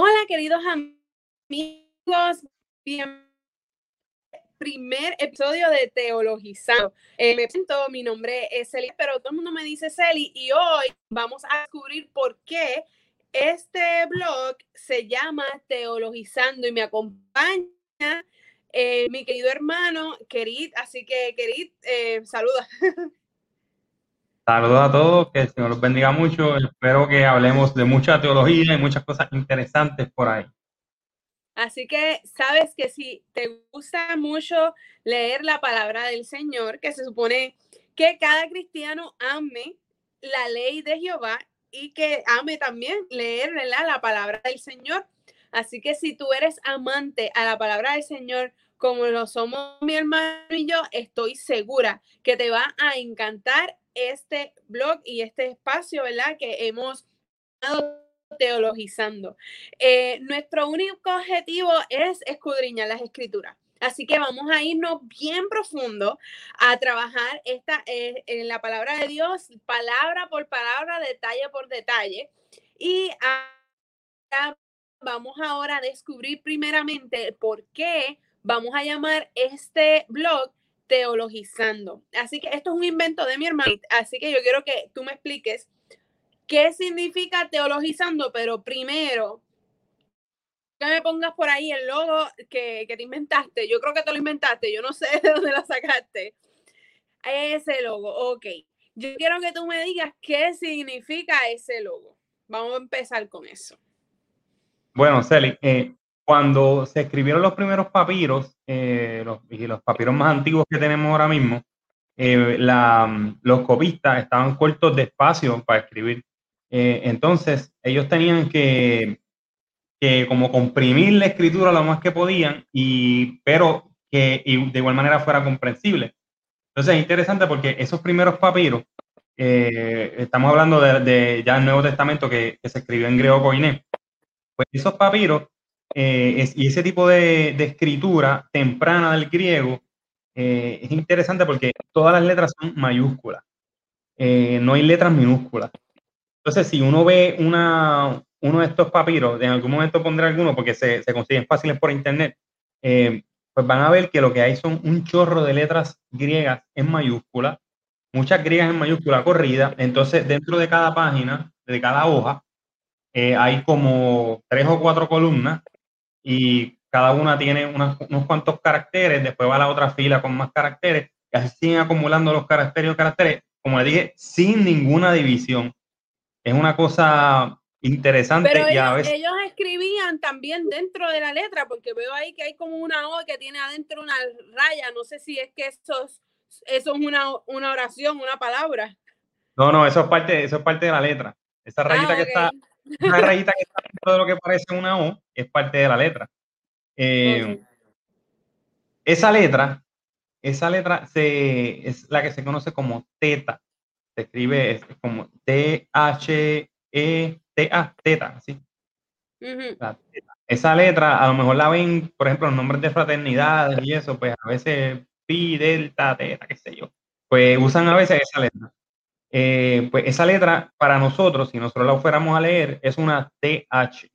Hola, queridos amigos. Bien primer episodio de Teologizando. Eh, me presento, mi nombre es Celi, pero todo el mundo me dice Celi y hoy vamos a descubrir por qué este blog se llama Teologizando y me acompaña eh, mi querido hermano Kerit, así que Kerit, eh, saluda. Saludos a todos, que el Señor los bendiga mucho. Espero que hablemos de mucha teología y muchas cosas interesantes por ahí. Así que sabes que si te gusta mucho leer la palabra del Señor, que se supone que cada cristiano ame la ley de Jehová y que ame también leer la palabra del Señor. Así que si tú eres amante a la palabra del Señor, como lo somos mi hermano y yo, estoy segura que te va a encantar este blog y este espacio, ¿verdad? Que hemos teologizando. Eh, nuestro único objetivo es escudriñar las escrituras. Así que vamos a irnos bien profundo a trabajar esta, eh, en la palabra de Dios, palabra por palabra, detalle por detalle. Y vamos ahora a descubrir primeramente por qué vamos a llamar este blog teologizando. Así que esto es un invento de mi hermano. Así que yo quiero que tú me expliques qué significa teologizando, pero primero que me pongas por ahí el logo que, que, te inventaste. Yo creo que te lo inventaste, yo no sé de dónde lo sacaste. Ese logo, ok. Yo quiero que tú me digas qué significa ese logo. Vamos a empezar con eso. Bueno, Celi, eh, cuando se escribieron los primeros papiros, eh, los, y los papiros más antiguos que tenemos ahora mismo, eh, la, los copistas estaban cortos de espacio para escribir. Eh, entonces, ellos tenían que, que, como comprimir la escritura lo más que podían, y, pero que de igual manera fuera comprensible. Entonces, es interesante porque esos primeros papiros, estamos hablando de, de, ya el Nuevo Testamento que, que se escribió en griego coiné, pues esos papiros eh, y ese tipo de, escritura temprana del griego eh, es interesante porque todas las letras son mayúsculas, eh, no hay letras minúsculas. Entonces, si uno ve una, uno de estos papiros, en algún momento pondré alguno porque se, se consiguen fáciles por internet, pues van a ver que lo que hay son un chorro de letras griegas en mayúscula, muchas griegas en mayúscula corrida. Entonces, dentro de cada página, de cada hoja, hay como tres o cuatro columnas y cada una tiene unos cuantos caracteres, después va a la otra fila con más caracteres, y así siguen acumulando los caracteres y caracteres, como le dije, sin ninguna división. Es una cosa interesante Pero y a veces... ellos escribían también dentro de la letra, porque veo ahí que hay como una O que tiene adentro una raya, no sé si es que eso es, eso es una, una oración, una palabra. No, no, eso es parte, eso es parte de la letra. Esa rayita ah, que está una rayita que está dentro de lo que parece una O es parte de la letra. Eh, esa letra, esa letra se, es la que se conoce como teta. Se escribe como T-H-E-T-A, teta, así. Esa letra, a lo mejor la ven, por ejemplo, los nombres de fraternidades y eso, pues a veces pi, delta, teta, qué sé yo. Pues usan a veces esa letra. Eh, pues esa letra para nosotros, si nosotros la fuéramos a leer, es una TH.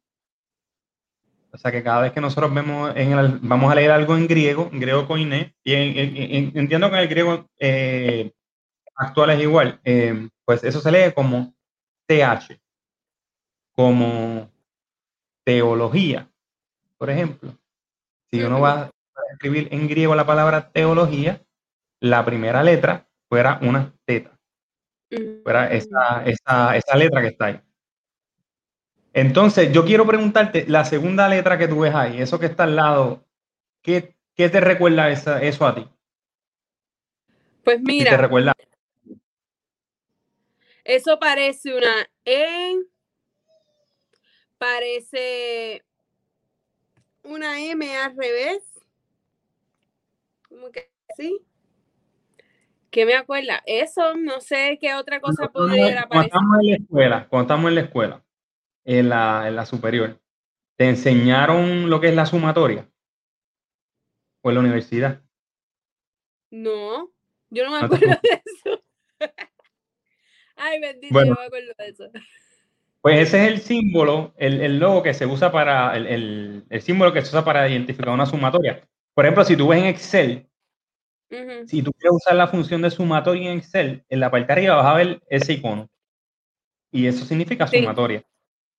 O sea que cada vez que nosotros vemos en el, vamos a leer algo en griego, en griego coiné, y entiendo que en el griego eh, actual es igual, eh, pues eso se lee como TH, como teología, por ejemplo. Si uno va a escribir en griego la palabra teología, la primera letra fuera una teta esa, esa, esa letra que está ahí. Entonces, yo quiero preguntarte, la segunda letra que tú ves ahí, eso que está al lado, ¿qué, qué te recuerda esa, eso a ti? Pues mira, te recuerda? eso parece una E, parece una M al revés, como que sí. ¿Qué me acuerda? Eso, no sé qué otra cosa podría aparecer. Cuando estamos en la escuela, cuando estamos en la escuela, en la, en la superior, ¿te enseñaron lo que es la sumatoria? ¿O en la universidad? No, yo no me acuerdo de eso. Ay, bendito, yo me acuerdo de eso. Pues ese es el símbolo, el, logo que se usa para, el, símbolo que se usa para identificar una sumatoria. Por ejemplo, si tú ves en Excel, si tú quieres usar la función de sumatoria en Excel, en la parte de arriba vas a ver ese icono. Y eso significa sumatoria.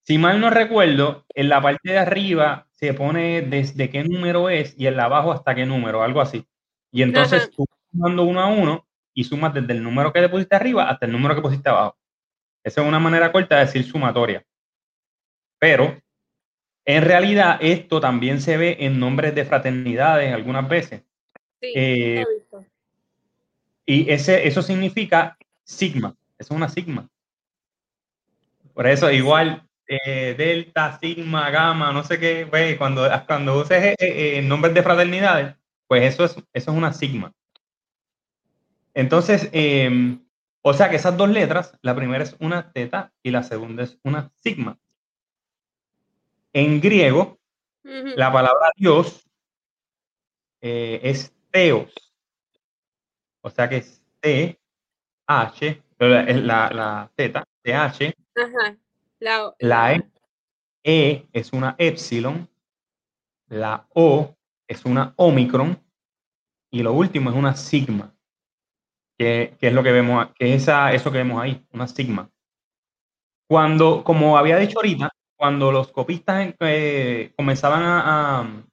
Si mal no recuerdo, en la parte de arriba se pone desde qué número es y en la abajo hasta qué número, algo así. Y entonces tú vas sumando uno a uno y sumas desde el número que te pusiste arriba hasta el número que pusiste abajo. Esa es una manera corta de decir sumatoria. Pero en realidad esto también se ve en nombres de fraternidades algunas veces. Sí, eh, y ese, eso significa sigma. Eso es una sigma. Por eso, igual, eh, delta, sigma, gamma, no sé qué, pues, cuando, cuando uses eh, eh, nombres de fraternidades, pues eso es, eso es una sigma. Entonces, em, o sea que esas dos letras, la primera es una teta y la segunda es una sigma. En griego, la palabra Dios es teos. O sea que es T, H, la, la, la teta, TH. Ajá. La, e, e, es una epsilon, la O es una omicron y lo último es una sigma, que, es lo que vemos, que es eso que vemos ahí, una sigma. Cuando, como había dicho ahorita, cuando los copistas eh, comenzaban a,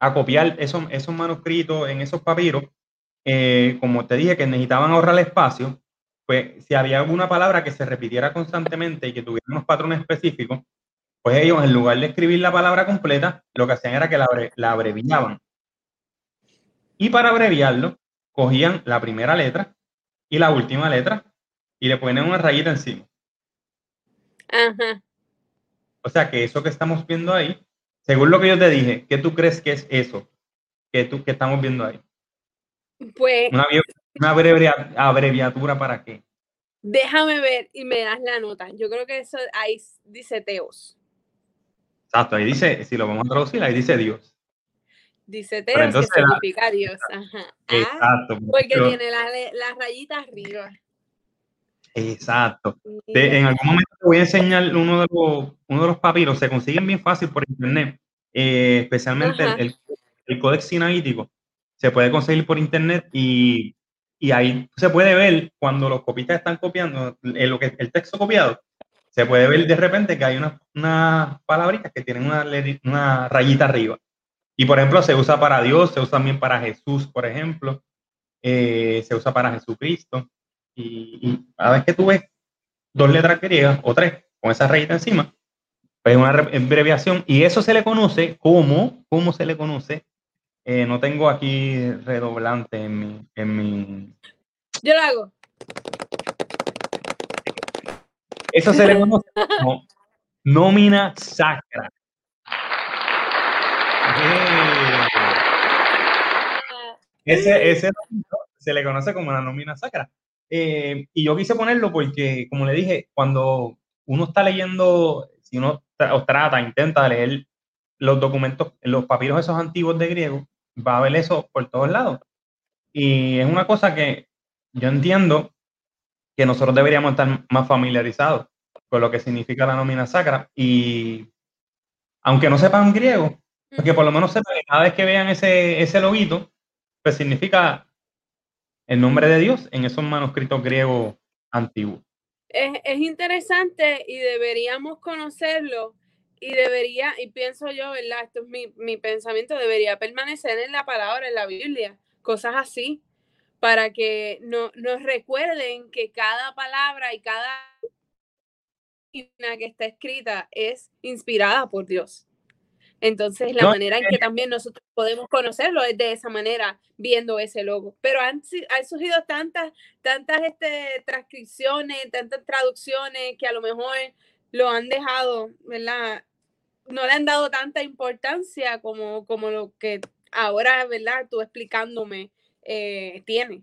copiar esos, esos manuscritos en esos papiros, eh, como te dije que necesitaban ahorrar espacio, pues si había alguna palabra que se repitiera constantemente y que tuviera unos patrones específicos, pues ellos en lugar de escribir la palabra completa, lo que hacían era que la, abreviaban. Y para abreviarlo, cogían la primera letra y la última letra y le ponían una rayita encima. Ajá. O sea que eso que estamos viendo ahí, según lo que yo te dije, ¿qué tú crees que es eso que, tú, que estamos viendo ahí? Pues una breve abreviatura para qué. Déjame ver y me das la nota. Yo creo que eso ahí dice Teos. Exacto, ahí dice, si lo vamos a traducir, ahí dice Dios. Dice Teos, que significa Dios. Ajá. Ah, exacto. porque tiene las la rayitas arriba. Exacto. en algún momento te voy a enseñar uno de los, uno de los papiros. Se consiguen bien fácil por internet, eh, especialmente el, el, Códex Sinaítico. Se puede conseguir por internet y y ahí se puede ver cuando los copistas están copiando lo que el texto copiado, se puede ver de repente que hay unas una palabritas que tienen una, una rayita arriba. Y por ejemplo, se usa para Dios, se usa también para Jesús, por ejemplo, eh, se usa para Jesucristo. Y, a ver que tú ves dos letras griegas o tres con esa rayita encima, pues es una abreviación y eso se le conoce como, ¿cómo se le conoce? Eh, no tengo aquí redoblante en mi, en mi. Yo lo hago. Eso se le conoce como nómina sacra. Ese, ese se le conoce como la nómina sacra. Eh, y yo quise ponerlo porque, como le dije, cuando uno está leyendo, si uno trata, intenta leer los documentos, los papiros esos antiguos de griego, va a haber eso por todos lados. Y es una cosa que yo entiendo que nosotros deberíamos estar más familiarizados con lo que significa la nómina sacra. Y aunque no sepan griego, porque por lo menos sepan cada vez que vean ese, ese loguito, pues significa el nombre de Dios en esos manuscritos griegos antiguos. Es, es interesante y deberíamos conocerlo y debería, y pienso yo, ¿verdad? Esto es mi, mi, pensamiento, debería permanecer en la palabra, en la Biblia, cosas así, para que no, nos recuerden que cada palabra y cada que está escrita es inspirada por Dios. Entonces, la manera en que también nosotros podemos conocerlo es de esa manera, viendo ese logo. Pero han, han surgido tantas, tantas este, transcripciones, tantas traducciones que a lo mejor lo han dejado, ¿verdad? no le han dado tanta importancia como, como lo que ahora, ¿verdad? Tú explicándome eh, tiene.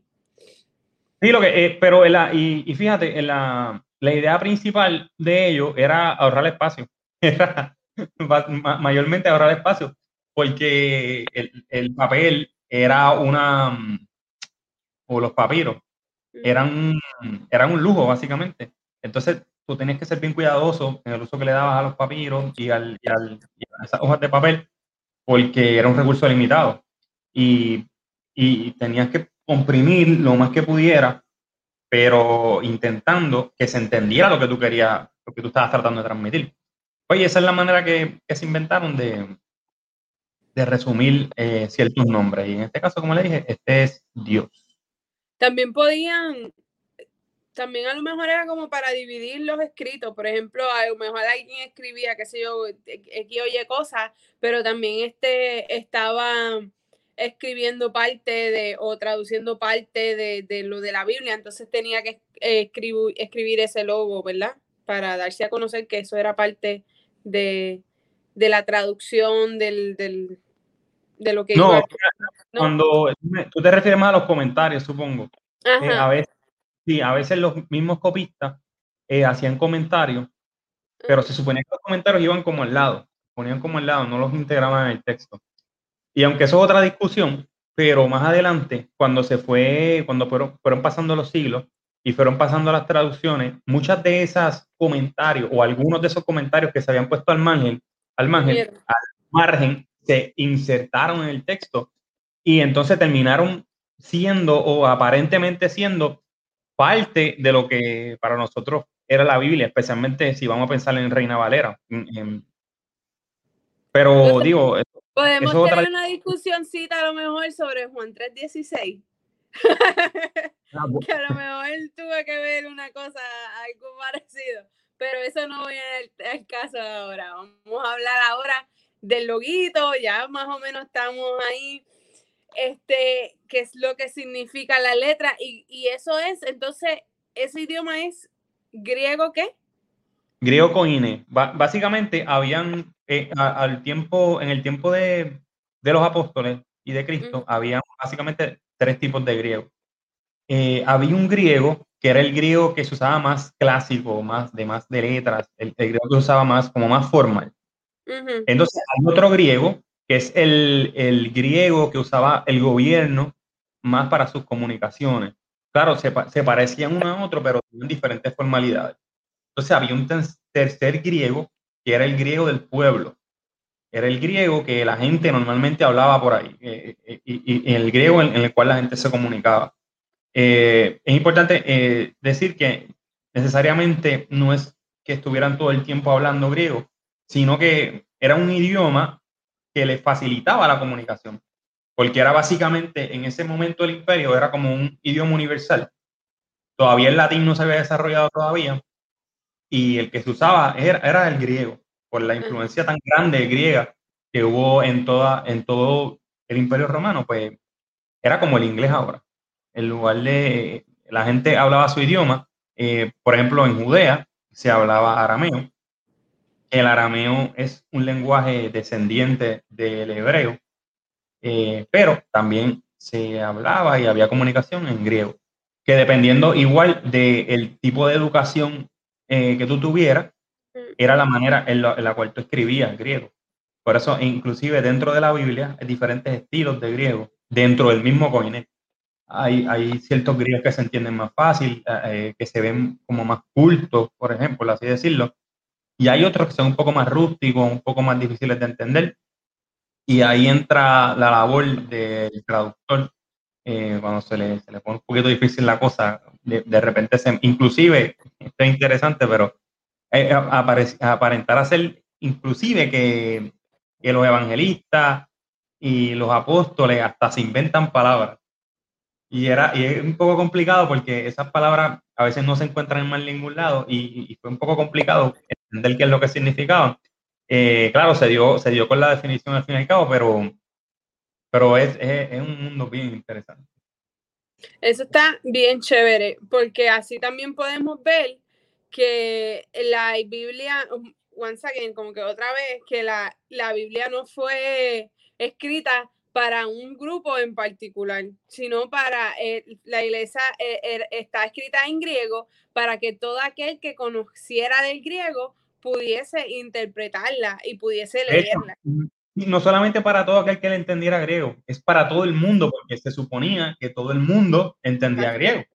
Sí, lo que, eh, pero la, y, y, fíjate, la, la, idea principal de ello era ahorrar espacio, era mayormente ahorrar espacio, porque el, el, papel era una, o los papiros, eran, eran un lujo, básicamente. Entonces, tú tenías que ser bien cuidadoso en el uso que le dabas a los papiros y, al, y, al, a esas hojas de papel, porque era un recurso limitado. Y, y tenías que comprimir lo más que pudiera, pero intentando que se entendiera lo que tú querías, lo que tú estabas tratando de transmitir. Oye, esa es la manera que, se inventaron de, de resumir eh, ciertos nombres. Y en este caso, como le dije, este es Dios. También podían, también a lo mejor era como para dividir los escritos. Por ejemplo, a lo mejor alguien escribía, qué sé yo, X oye cosas, pero también este estaba escribiendo parte de o traduciendo parte de, lo de la Biblia, entonces tenía que escribir, escribir ese logo, ¿verdad? Para darse a conocer que eso era parte de, de la traducción del, del, de lo que... No, cuando tú te refieres más a los comentarios, supongo. Eh, a veces, sí, a veces los mismos copistas eh, hacían comentarios, pero se suponía que los comentarios iban como al lado, ponían como al lado, no los integraban en el texto. Y aunque eso es otra discusión, pero más adelante, cuando se fue, cuando fueron, fueron pasando los siglos y fueron pasando las traducciones, muchas de esas comentarios o algunos de esos comentarios que se habían puesto al margen, al margen, al margen se insertaron en el texto y entonces terminaron siendo o aparentemente siendo parte de lo que para nosotros era la Biblia, especialmente si vamos a pensar en Reina Valera. Pero digo, podemos tener una discusióncita a lo mejor sobre Juan 3.16. Ah, que a lo mejor tuve que ver una cosa, algo parecido, pero eso no viene al caso ahora. Vamos a hablar ahora del loguito, ya más o menos estamos ahí, este, qué es lo que significa la letra, y, y eso es, entonces, ese idioma es griego qué? Griego coine. básicamente habían, eh, al tiempo, en el tiempo de, de, los apóstoles y de Cristo, había básicamente tres tipos de griego. Eh, había un griego que era el griego que se usaba más clásico, más de más de letras, el, el griego que se usaba más como más formal. Entonces hay otro griego, que es el, el, griego que usaba el gobierno más para sus comunicaciones. Claro, se, se parecían uno a otro, pero tenían diferentes formalidades. Entonces había un tercer griego, que era el griego del pueblo. Era el griego que la gente normalmente hablaba por ahí, eh, eh, y, el griego en, el cual la gente se comunicaba. Eh, es importante decir que necesariamente no es que estuvieran todo el tiempo hablando griego, sino que era un idioma que les facilitaba la comunicación, porque era básicamente en ese momento el imperio era como un idioma universal. Todavía el latín no se había desarrollado todavía y el que se usaba era, el griego, por la influencia tan grande griega que hubo en, toda, en todo el imperio romano, pues era como el inglés ahora. En lugar de la gente hablaba su idioma, eh, por ejemplo en Judea se hablaba arameo, el arameo es un lenguaje descendiente del hebreo, eh, pero también se hablaba y había comunicación en griego, que dependiendo igual del tipo de educación eh, que tú tuvieras. Era la manera en la, cual tú escribías griego. Por eso, inclusive dentro de la Biblia, hay diferentes estilos de griego, dentro del mismo coine. Hay, hay ciertos griegos que se entienden más fácil, eh, que se ven como más cultos, por ejemplo, así decirlo, y hay otros que son un poco más rústicos, un poco más difíciles de entender. Y ahí entra la labor del traductor. Eh, cuando se le, se le, pone un poquito difícil la cosa, de, de repente se, inclusive, esto es interesante, pero eh, aparentar hacer inclusive que, que los evangelistas y los apóstoles hasta se inventan palabras. Y, era, y es un poco complicado porque esas palabras a veces no se encuentran en más ningún lado y, y, fue un poco complicado entender qué es lo que significaba. Eh, claro, se dio, se dio con la definición al fin y al cabo, pero, pero es, es, es, un mundo bien interesante. Eso está bien chévere, porque así también podemos ver que la Biblia, once again, como que otra vez, que la, la Biblia no fue escrita para un grupo en particular, sino para eh, la iglesia eh, er, está escrita en griego para que todo aquel que conociera del griego pudiese interpretarla y pudiese leerla. no solamente para todo aquel que le entendiera griego, es para todo el mundo, porque se suponía que todo el mundo entendía griego.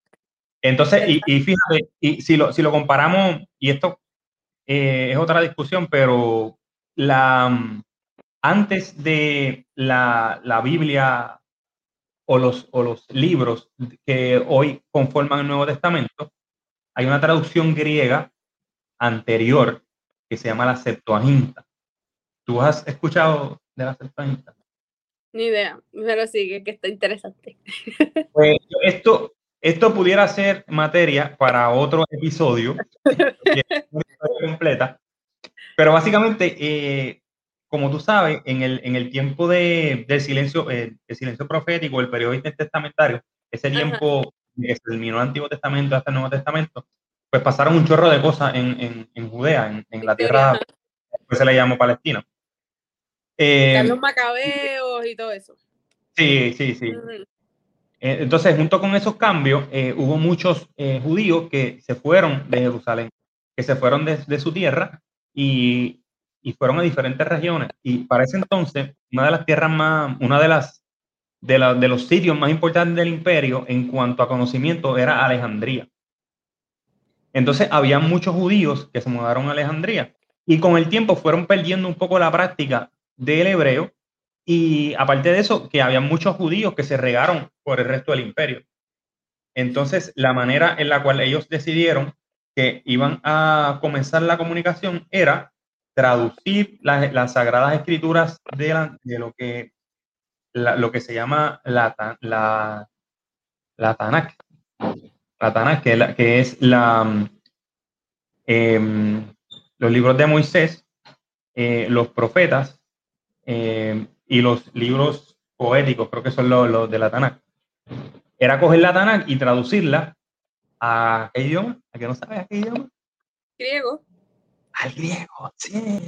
Entonces, y, y, fíjate, y si lo, si lo comparamos, y esto eh, es otra discusión, pero la, antes de la, la Biblia o los, o los libros que hoy conforman el Nuevo Testamento, hay una traducción griega anterior que se llama la Septuaginta. ¿Tú has escuchado de la Septuaginta? Ni idea, pero sí, que está interesante. Pues esto, esto pudiera ser materia para otro episodio, completa, pero básicamente, eh, como tú sabes, en el, en el tiempo de, del silencio, eh, el silencio profético, el periodo intertestamentario, ese tiempo que se terminó el Antiguo Testamento hasta el Nuevo Testamento, pues pasaron un chorro de cosas en, en, en Judea, en, la tierra que se le llamó Palestina. Eh, los macabeos y todo eso. Sí, sí, sí. Eh, entonces, junto con esos cambios, eh, hubo muchos judíos que se fueron de Jerusalén, que se fueron de, su tierra y, y, fueron a diferentes regiones. Y para ese entonces, una de las tierras más, una de las de, la, de los sitios más importantes del imperio en cuanto a conocimiento era Alejandría. Entonces, había muchos judíos que se mudaron a Alejandría y con el tiempo fueron perdiendo un poco la práctica del hebreo y aparte de eso, que había muchos judíos que se regaron por el resto del imperio. Entonces, la manera en la cual ellos decidieron que iban a comenzar la comunicación era traducir las, sagradas escrituras de, lo, que, lo que se llama la, la, la Tanakh, la que, que es la, em, los libros de Moisés, eh, los profetas eh, y los libros poéticos, creo que son los, de la Tanakh. Era coger la Tanakh y traducirla a qué idioma, a que no sabes a qué idioma. Griego. Al griego, sí.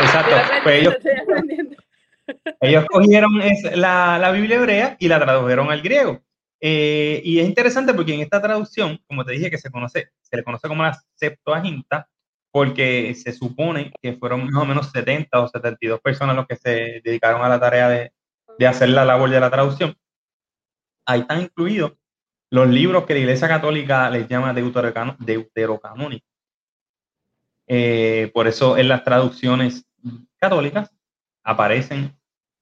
Exacto. Pues ellos, ellos cogieron la, la, Biblia hebrea y la tradujeron al griego. Eh, y es interesante porque en esta traducción, como te dije, que se conoce, se le conoce como la Septuaginta, porque se supone que fueron más o menos 70 o 72 personas los que se dedicaron a la tarea de, de hacer la labor de la traducción. Ahí están incluidos los libros que la Iglesia Católica les llama deuterocanónicos. Eh, por eso en las traducciones católicas aparecen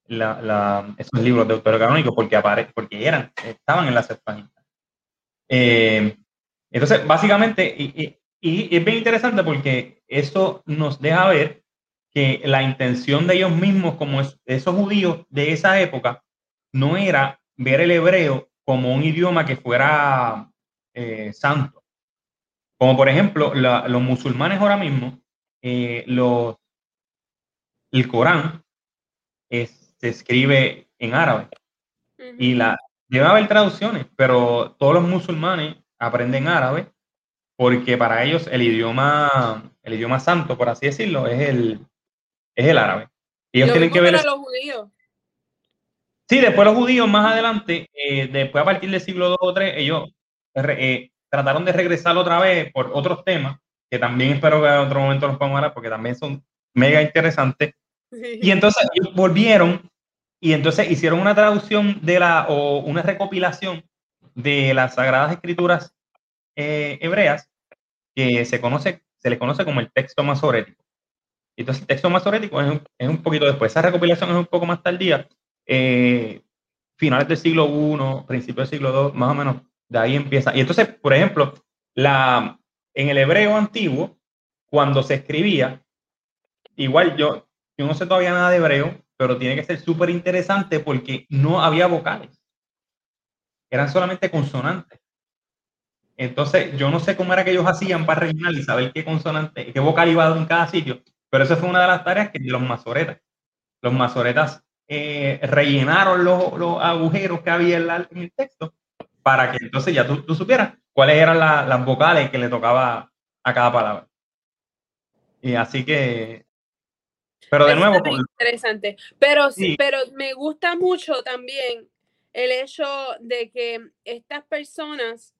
esos libros deuterocanónicos porque, porque eran, estaban en la Septuaginta. Eh, entonces, básicamente, y, es bien interesante porque eso nos deja ver que la intención de ellos mismos, como esos judíos de esa época, no era ver el hebreo como un idioma que fuera eh, santo. Como por ejemplo, los musulmanes ahora mismo, eh, los, el Corán se escribe en árabe y la, debe haber traducciones, pero todos los musulmanes aprenden árabe porque para ellos el idioma, el idioma santo, por así decirlo, es el, es el árabe. Ellos tienen que ver... los judíos. Sí, después los judíos más adelante, eh, después a partir del siglo II o III, ellos eh, trataron de regresar otra vez por otros temas, que también espero que en otro momento los podamos hablar, porque también son mega interesantes. Y entonces volvieron y entonces hicieron una traducción de la, o una recopilación de las Sagradas Escrituras eh, hebreas que se, conoce, se le conoce como el texto masorético. Entonces, el texto masorético es un, es un poquito después. Esa recopilación es un poco más tardía, eh, finales del siglo I, principios del siglo II, más o menos, de ahí empieza. Y entonces, por ejemplo, la, en el hebreo antiguo, cuando se escribía, igual yo, yo no sé todavía nada de hebreo, pero tiene que ser súper interesante porque no había vocales. Eran solamente consonantes. Entonces, yo no sé cómo era que ellos hacían para rellenar y saber qué consonante, qué vocal iba en cada sitio, pero eso fue una de las tareas que los masoretas. Los masoretas eh, rellenaron los, agujeros que había en, el texto para que entonces ya tú, supieras cuáles eran las vocales que le tocaba a cada palabra. Y así que, pero de nuevo. Interesante. Pero sí, pero me gusta mucho también el hecho de que estas personas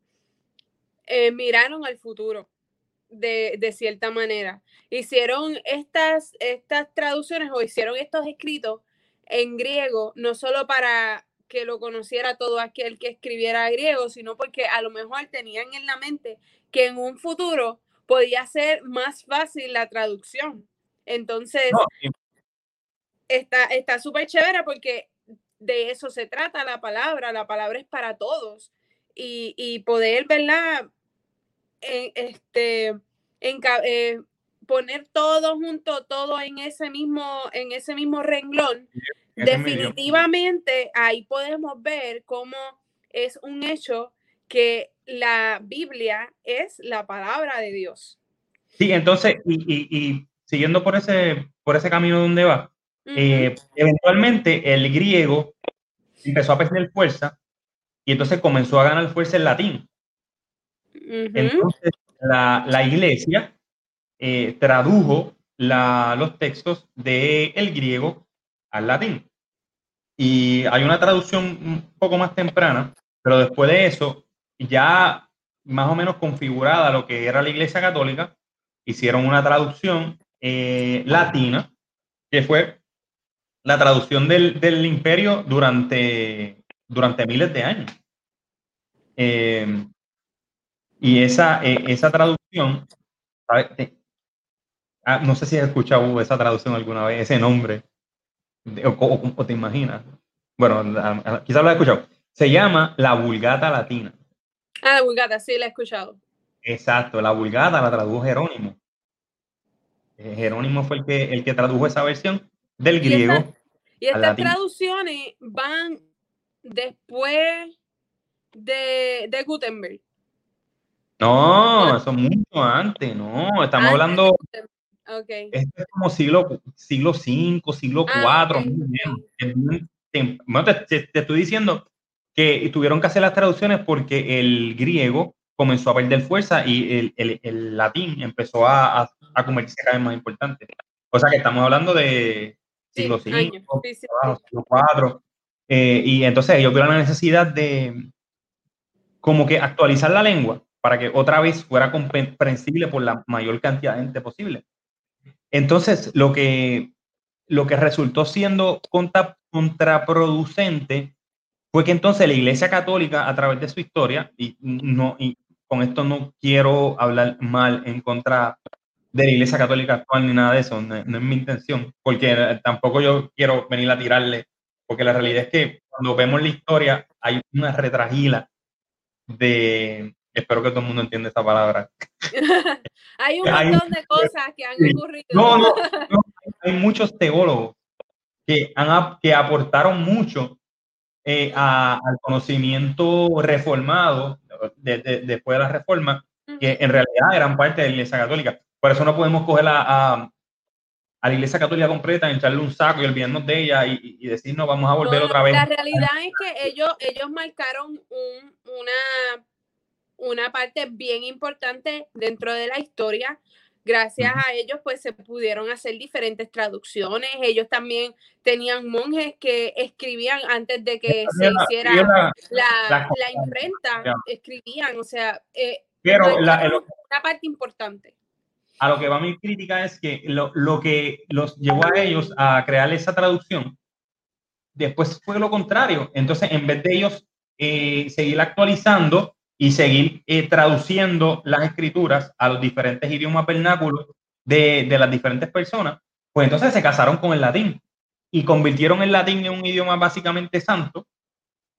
eh, miraron al futuro de, cierta manera. Hicieron estas, estas traducciones o hicieron estos escritos en griego, no solo para, que lo conociera todo aquel que escribiera griego, sino porque a lo mejor tenían en la mente que en un futuro podía ser más fácil la traducción. Entonces, está súper chévere porque de eso se trata la palabra, la palabra es para todos. Y, y poder, ¿verdad? En, este, en, eh, poner todo junto, todo en ese mismo, en ese mismo renglón, definitivamente ahí podemos ver cómo es un hecho que la Biblia es la palabra de Dios. Sí, entonces, y, siguiendo por ese, por ese camino donde va, eh, eventualmente el griego empezó a perder fuerza y entonces comenzó a ganar fuerza el latín. Entonces, la, la iglesia eh, tradujo los textos del griego al latín. Y hay una traducción un poco más temprana, pero después de eso, ya más o menos configurada lo que era la Iglesia Católica, hicieron una traducción eh, latina, que fue la traducción del, imperio durante, durante miles de años. Eh, y esa, esa traducción, Ah, no sé si has escuchado esa traducción alguna vez, ese nombre, o, te imaginas. Bueno, quizás lo has escuchado. Se llama la Vulgata Latina. Ah, la Vulgata, sí, la he escuchado. Exacto, la Vulgata la tradujo Jerónimo. Eh, Jerónimo fue el que, el que tradujo esa versión del griego. y estas traducciones van después de, de Gutenberg. No, eso mucho antes, no, estamos hablando Okay. Esto es como siglo, siglo V, siglo IV. Ah, bueno, te, estoy diciendo que tuvieron que hacer las traducciones porque el griego comenzó a perder fuerza y el, el, latín empezó a, a, a, convertirse cada vez más importante. O sea que estamos hablando de siglo V, siglo IV. Eh, y entonces ellos vieron la necesidad de como que actualizar la lengua para que otra vez fuera comprensible por la mayor cantidad de gente posible. Entonces, lo que, lo que resultó siendo contraproducente fue que entonces la Iglesia Católica, a través de su historia, y, no, y con esto no quiero hablar mal en contra de la Iglesia Católica actual ni nada de eso, no, es mi intención, porque tampoco yo quiero venir a tirarle, porque la realidad es que cuando vemos la historia hay una retragila de, espero que todo el mundo entienda esa palabra. hay un montón de cosas que han ocurrido. No, no, hay muchos teólogos que, han, que aportaron mucho eh, al conocimiento reformado después de la reforma, que en realidad eran parte de la Iglesia Católica. Por eso no podemos coger a, a, la Iglesia Católica completa, echarle un saco y olvidarnos de ella y, decir, no, vamos a volver otra vez. La realidad es que ellos, ellos marcaron un, una una parte bien importante dentro de la historia. Gracias a ellos, pues se pudieron hacer diferentes traducciones. Ellos también tenían monjes que escribían antes de que se hiciera la, imprenta, escribían, o sea, eh, pero una parte importante. A lo que va mi crítica es que lo, lo que los llevó a ellos a crear esa traducción, después fue lo contrario. Entonces, en vez de ellos eh, seguir actualizando, y seguir eh, traduciendo las escrituras a los diferentes idiomas vernáculos de, de, las diferentes personas, pues entonces se casaron con el latín y convirtieron el latín en un idioma básicamente santo.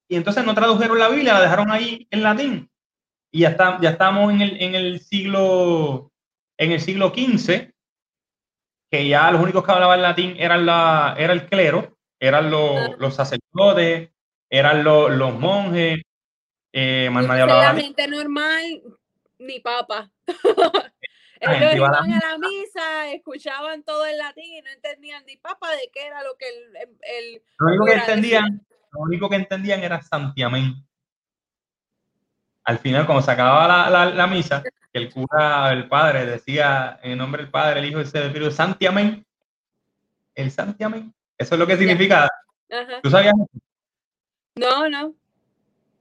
Y entonces no tradujeron la Biblia, la dejaron ahí en latín. Y ya, está, ya estamos en el, en el siglo en el siglo XV, que ya los únicos que hablaban latín eran la, era el clero, eran los, los sacerdotes, eran los, los monjes, eh, la gente normal, ni papa. Ellos iban a la misa, escuchaban todo en latín y no entendían ni papa de qué era lo que el... lo, único que entendían, lo único que entendían era santiamén. Al final, cuando se acababa la, la, misa, el cura, el padre, decía en nombre del Padre, el Hijo y el Espíritu, santiamén. El santiamén. Eso es lo que significa. ¿Tú sabías? No, no.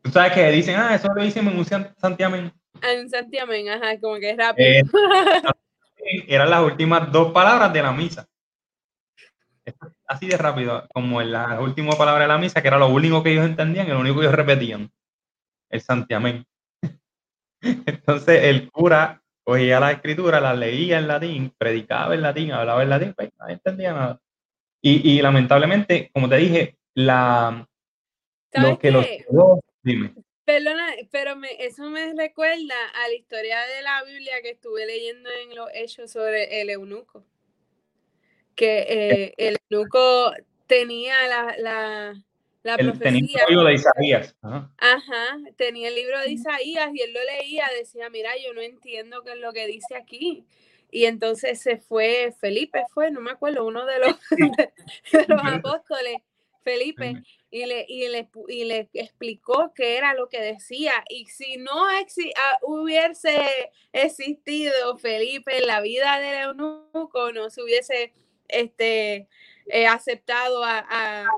Tú sabes que dicen, ah, eso lo dicen en un santiamén. En santiamén, ajá, como que es rápido. Eh, eran las últimas dos palabras de la misa. así de rápido, como en la última palabra de la misa, que era lo único que ellos entendían y lo único que ellos repetían, el santiamén. Entonces el cura cogía la escritura, la leía en latín, predicaba en latín, hablaba en latín, pues nadie entendía nada. Y, lamentablemente, como te dije, la, lo que los... Dime. Perdona, pero me, eso me recuerda a la historia de la Biblia que estuve leyendo en los hechos sobre el eunuco. Que eh, el eunuco tenía la, la, la profecía. Tenía el libro de Isaías. Ajá. tenía el libro de Isaías y él lo leía, decía, mira, yo no entiendo qué es lo que dice aquí. Y entonces se fue, Felipe fue, no me acuerdo, uno de los, de los apóstoles, Felipe, y le, y le, y le explicó qué era lo que decía. Y si no ah, hubiese existido Felipe en la vida de eunuco, no se hubiese este, eh, aceptado a,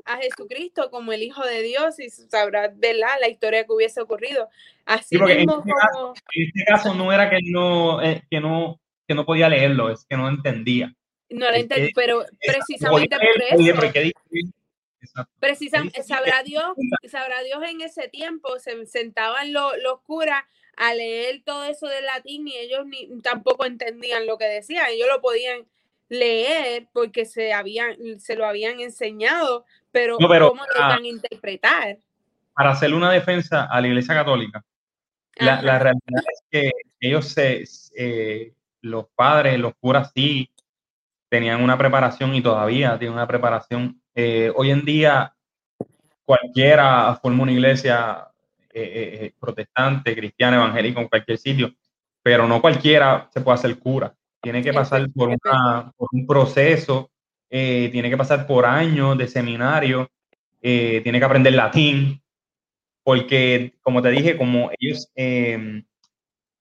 a, Jesucristo como el Hijo de Dios y sabrá ¿verdad? la historia que hubiese ocurrido. Así mismo, en, este caso, en, este caso, no era que no, eh, que no, que no podía leerlo, es que no entendía. No lo entendí, pero precisamente por eso. Precisamente, sabrá Dios, sabrá Dios en ese tiempo, se sentaban los, los curas a leer todo eso del latín y ellos ni, tampoco entendían lo que decían, ellos lo podían leer porque se, habían, se lo habían enseñado, pero, ¿cómo lo iban a interpretar? Para hacer una defensa a la Iglesia Católica, la, la, realidad es que ellos, se, eh, los padres, los curas sí, tenían una preparación y todavía tienen una preparación eh, hoy en día cualquiera forma una iglesia eh, eh, protestante, cristiana, evangélica en cualquier sitio, pero no cualquiera se puede hacer cura. Tiene que pasar por, un proceso, tiene que pasar por años de seminario, tiene que aprender latín, porque como te dije, como ellos em,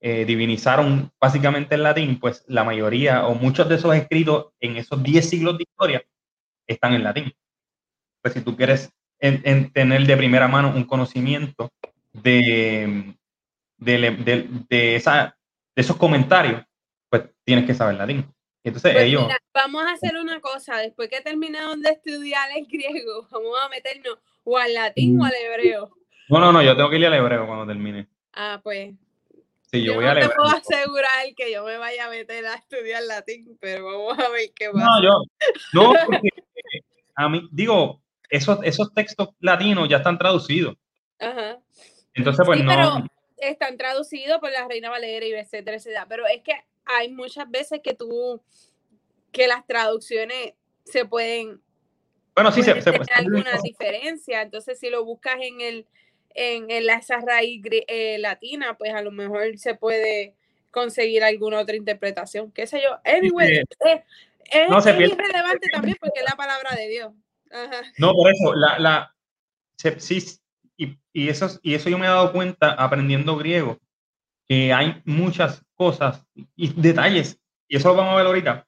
divinizaron básicamente el latín, pues la mayoría o muchos de esos escritos en esos 10 siglos de historia están en latín. Pues si tú quieres en, tener de primera mano un conocimiento de, de, de, esa, de esos comentarios, pues tienes que saber latín. Entonces pues ellos... vamos a hacer una cosa, después que terminamos de estudiar el griego, vamos a meternos o al latín o al hebreo. No, no, no, yo tengo que ir al hebreo cuando termine. Ah, pues. Sí, yo, voy no te puedo asegurar que yo me vaya a meter a estudiar latín, pero vamos a ver qué pasa. No, yo, no, porque a mí, digo, esos, esos textos latinos ya están traducidos. Ajá. Entonces, pues no. Pero están traducidos por la Reina Valera y etcétera, etcétera. Pero es que hay muchas veces que tú, que las traducciones se pueden. Bueno, sí, se, se, tener alguna diferencia. Entonces, si lo buscas en el en, en esa raíz eh, latina, pues a lo mejor se puede conseguir alguna otra interpretación, qué sé yo. Anyway, es, es, irrelevante también palabra de Dios. No, por eso, la, la sepsis, y, y, eso, y eso yo me he dado cuenta aprendiendo griego, que hay muchas cosas y detalles, y eso lo vamos a ver ahorita,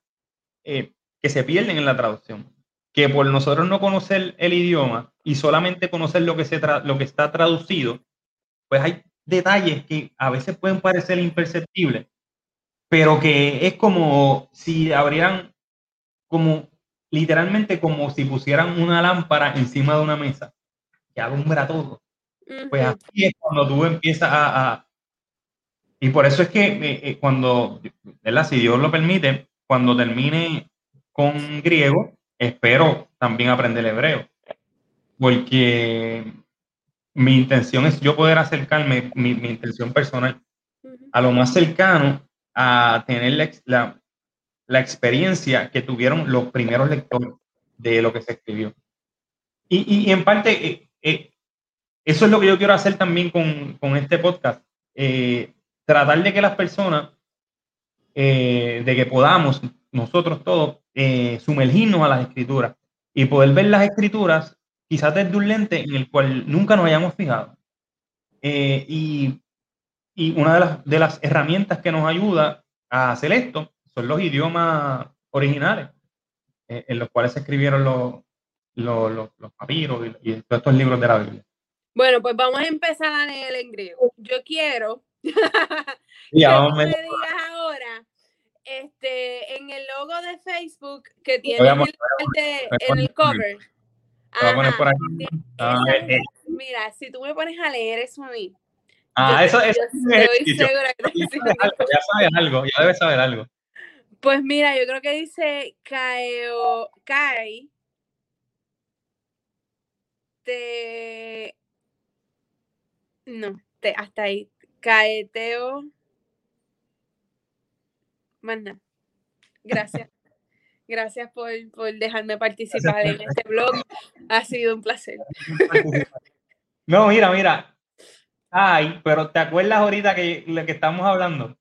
eh, que se pierden en la traducción. Que por nosotros no conocer el idioma y solamente conocer lo que, se lo que está traducido, pues hay detalles que a veces pueden parecer imperceptibles, pero que es como si abrieran como literalmente como si pusieran una lámpara encima de una mesa que alumbra todo. Pues así es cuando tú empiezas a... y por eso es que eh, eh, cuando, si Dios lo permite, cuando termine con griego, espero también aprender hebreo. Porque mi intención es yo poder acercarme, mi, mi intención personal, a lo más cercano a tener la, la experiencia que tuvieron los primeros lectores de lo que se escribió. Y, y en parte, eh, eh, eso es lo que yo quiero hacer también con, con este podcast. Eh, tratar de que las personas, de que podamos nosotros todos sumergirnos a las escrituras y poder ver las escrituras quizás desde un lente en el cual nunca nos hayamos fijado. y, y una de las, de las herramientas que nos ayuda a hacer esto son los idiomas originales eh, en los cuales se escribieron los, los, los, papiros y, todos estos libros de la Biblia. Bueno, pues vamos a empezar a leer en griego. Yo quiero vamos que me digas ahora, este, en el logo de Facebook que tiene el, en el cover. Mira, si tú me pones a leer eso a mí. Ah, eso, es. Estoy segura que Ya sabes algo, ya debes saber algo. Pues mira, yo creo que dice Caeo, Kai. Te. No, te, hasta ahí. Caeteo. Manda. Gracias. Gracias por, por dejarme participar en este blog. Ha sido un placer. No, mira, mira. Ay, pero ¿te acuerdas ahorita que lo que estamos hablando?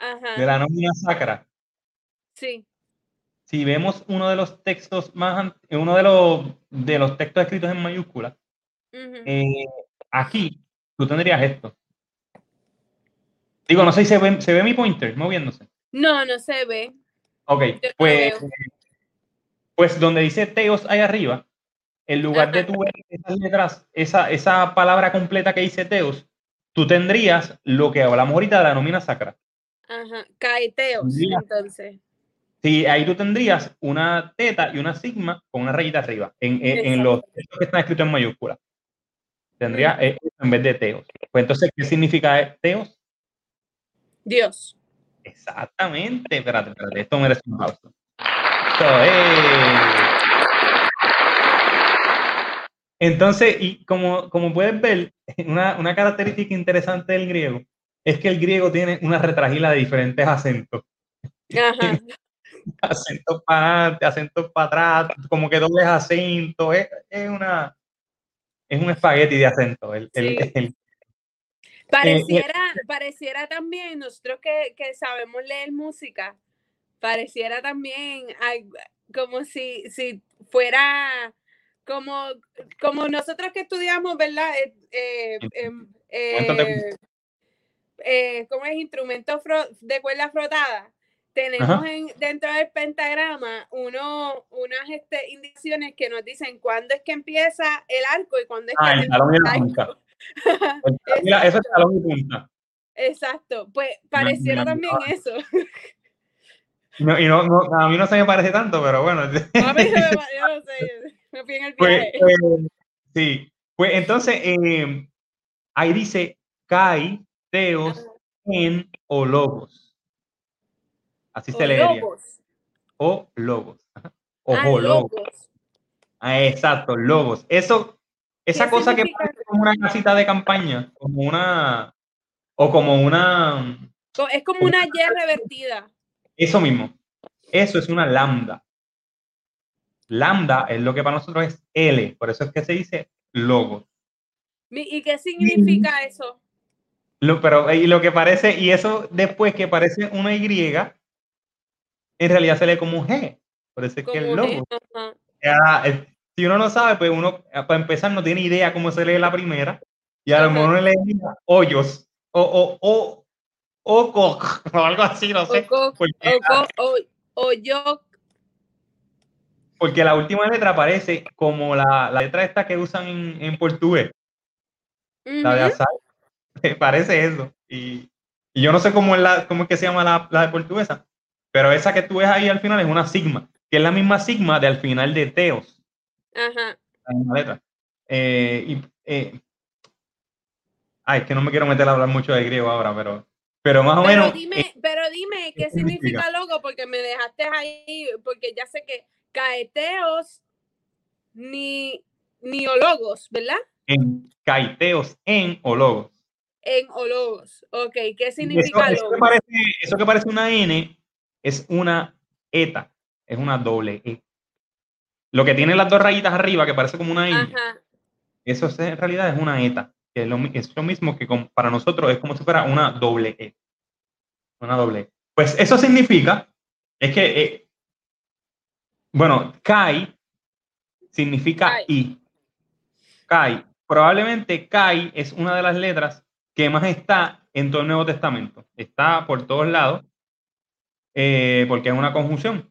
Ajá. De la nómina sacra. Sí. Si vemos uno de los textos más, uno de los, de los textos escritos en mayúsculas, eh, aquí tú tendrías esto. Digo, no sé si se ve, se ve mi pointer moviéndose. No, no se ve. Ok, pues, pues donde dice teos ahí arriba, en lugar de tu esas letras, esa, esa palabra completa que dice teos, tú tendrías lo que hablamos ahorita de la nómina sacra. Ajá, caeteos, entonces. Sí, ahí tú tendrías una teta y una sigma con una rayita arriba, en, en, los textos que están escritos en mayúscula. Tendría eh, en vez de teos. Pues entonces, ¿qué significa teos? Dios. Exactamente. Espérate, espérate. Esto merece un aplauso. Entonces, y como, como puedes ver, una, una, característica interesante del griego es que el griego tiene una retragila de diferentes acentos. Ajá. acentos para adelante, acentos para atrás, como que dobles acentos. Es, es, una, es un espagueti de acentos. El, el, pareciera, pareciera también, nosotros que, que, sabemos leer música, pareciera también como si, si fuera como, como nosotros que estudiamos, ¿verdad? Eh, eh, em, eh, eh ¿Cómo es? Instrumentos de cuerda frotada. Tenemos en, dentro del pentagrama uno, unas este, indicaciones que nos dicen cuándo es que empieza el arco y cuándo es que ah, el arco. Mira, eso es talón y punta. Exacto, pues pareciera también eso. No, y no, no, a mí no se me parece tanto, pero bueno. A mí se me, yo no sé, me fui en el pues, viaje. Pues, sí, pues entonces eh, ahí dice Kai, Teos, En o Logos. Así se leería. O Logos. O ah, logos. Ah, exacto, Logos. Eso esa cosa que parece como una casita de campaña, como una. O como una. Es como una Y revertida. Eso mismo. Eso es una lambda. Lambda es lo que para nosotros es L, por eso es que se dice logo. ¿Y qué significa eso? Lo, pero y lo que parece, y eso después que parece una Y, en realidad se lee como un G. Por eso es que el logo si uno no sabe, pues uno, eh, para empezar, no tiene idea cómo se lee la primera. Y a lo mejor uno le dice hoyos o, o, o, o, o algo así, no sé. porque, o, o, yo. Porque la última letra aparece como la, la letra esta que usan en, en portugués. La de azar. Parece eso. Y, y, yo no sé cómo es, la, cómo es que se llama la, la de portuguesa. Pero esa que tú ves ahí al final es una sigma, que es la misma sigma de al final de Teos. Ajá. La letra. Eh, y, eh, ay, es que no me quiero meter a hablar mucho de griego ahora, pero, pero más o pero menos. Dime, eh, pero dime qué, significa, logo, porque me dejaste ahí, porque ya sé que caeteos ni, ni ologos, ¿verdad? En caeteos en ologos. En ologos, ok. ¿Qué significa eso, logo? que parece, eso que parece una N es una eta, es una doble E. Lo que tiene las dos rayitas arriba, que parece como una I, eso en realidad es una ETA, que es lo, es lo mismo que para nosotros es como si fuera una doble E. Una doble E. Pues eso significa, es que, eh, bueno, Kai significa I. Kai. Probablemente Kai es una de las letras que más está en todo el Nuevo Testamento. Está por todos lados, eh, porque es una conjunción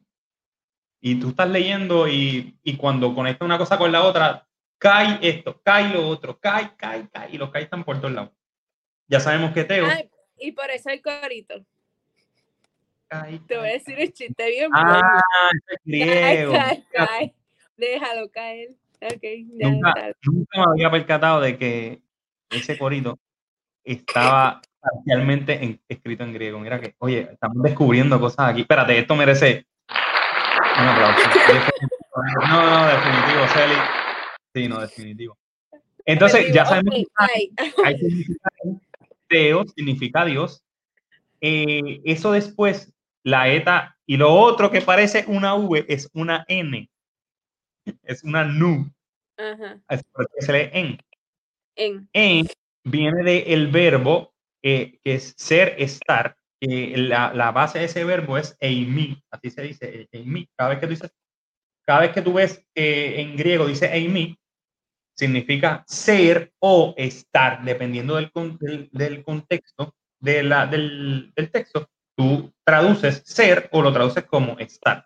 y tú estás leyendo y, y cuando conectas una cosa con la otra, cae esto, cae lo otro, cae, cae, cae, y los cae están por todos lados. Ya sabemos que Teo. y por eso el corito. Te voy a decir el chiste bien Ah, es griego. Cae, cae, cae. Déjalo caer. Ok, ya Nunca, nunca me había percatado de que ese corito estaba parcialmente en- escrito en griego. Mira que, oye, estamos descubriendo cosas aquí. Espérate, esto merece un aplauso. No, no, definitivo, Celi. Sí, no, definitivo. Entonces, ya sabemos ok, que hay significado. Teo significa Dios. Eh, eso después, la eta, y lo otro que parece una V es una N. Es una nu. Ajá. Se lee en. En. En viene del verbo eh, que es ser, estar. la, la base de ese verbo es eimi, así se dice, e- eimi. Cada vez que tú dices, cada vez que tú ves eh, en griego dice eimi, significa ser o estar, dependiendo del, del, del contexto de la, del, del texto, tú traduces ser o lo traduces como estar.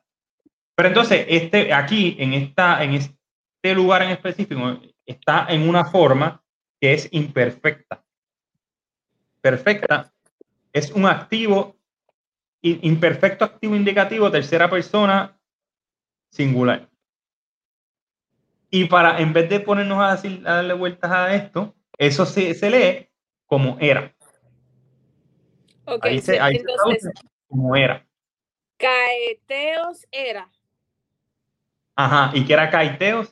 Pero entonces, este, aquí, en, esta, en este lugar en específico, está en una forma que es imperfecta. Perfecta es un activo, imperfecto activo indicativo, tercera persona, singular. Y para, en vez de ponernos a, decir, a darle vueltas a esto, eso se, se lee como era. Ok, Ahí se, ahí entonces, como era. Caeteos era. Ajá, y que era Caiteos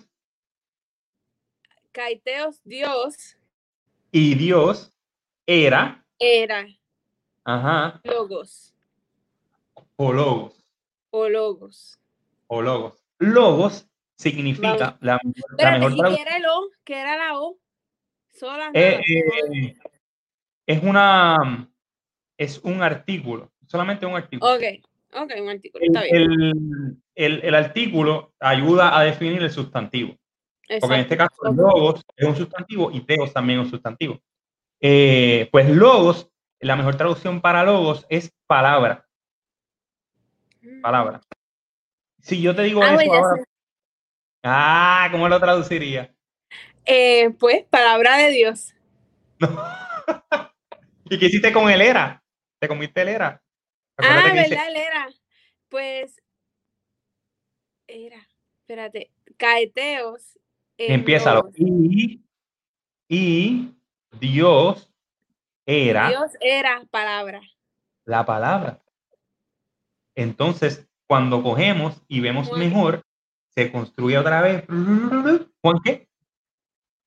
Caeteos, Dios, y Dios era, era ajá, logos o logos, o logos. o logos. Logos significa la, la mejor ¿y traducción. qué era el O? ¿Qué era la O? Sola. Eh, eh, es una es un artículo, solamente un artículo. Ok, ok, un artículo, está bien. el- el- el artículo ayuda a definir el sustantivo, porque en este caso logos es un sustantivo y teos también es un sustantivo. Eh, pues logos, la mejor traducción para logos es palabra, palabra. Si yo te digo Ah, eso ahora, ah, ¿cómo lo traduciría? Eh, pues, palabra de Dios. ¿Y qué hiciste con el era? ¿Te comiste el era? Ah, Acuérdate ¿verdad? Él era. Pues, era. Espérate. Caeteos. Empieza y, y Dios era Dios era palabra. la palabra. Entonces, cuando cogemos y vemos Juan. mejor, se construye otra vez. ¿Juan qué?